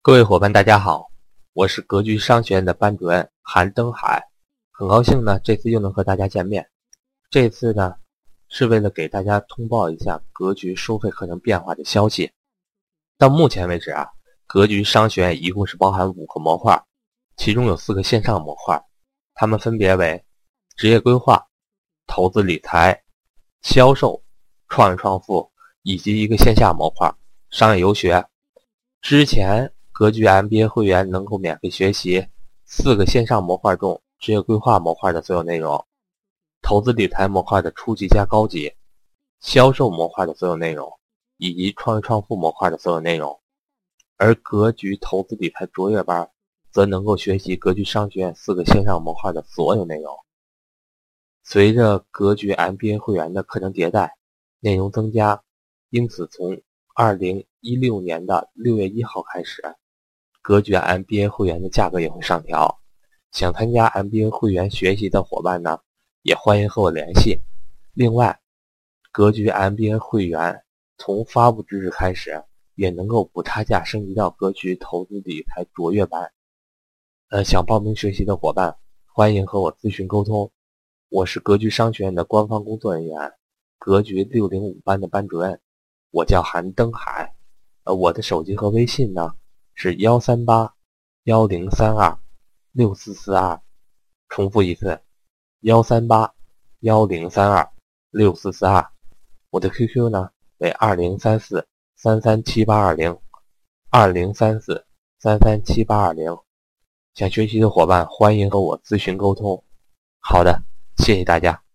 各位伙伴，大家好，我是格局商学院的班主任韩登海，很高兴呢，这次又能和大家见面。这次呢，是为了给大家通报一下格局收费课程变化的消息。到目前为止啊，格局商学院一共是包含五个模块，其中有四个线上模块，它们分别为职业规划、投资理财、销售、创业创富，以及一个线下模块商业游学。之前。格局 MBA 会员能够免费学习四个线上模块中职业规划模块的所有内容，投资理财模块的初级加高级，销售模块的所有内容，以及创业创富模块的所有内容。而格局投资理财卓越班则能够学习格局商学院四个线上模块的所有内容。随着格局 MBA 会员的课程迭代，内容增加，因此从二零一六年的六月一号开始。格局 MBA 会员的价格也会上调，想参加 MBA 会员学习的伙伴呢，也欢迎和我联系。另外，格局 MBA 会员从发布之日开始，也能够补差价升级到格局投资理财卓越班。呃，想报名学习的伙伴，欢迎和我咨询沟通。我是格局商学院的官方工作人员，格局六零五班的班主任，我叫韩登海。呃，我的手机和微信呢？是幺三八幺零三二六四四二，重复一次，幺三八幺零三二六四四二。我的 QQ 呢为二零三四三三七八二零二零三四三三七八二零。想学习的伙伴欢迎和我咨询沟通。好的，谢谢大家。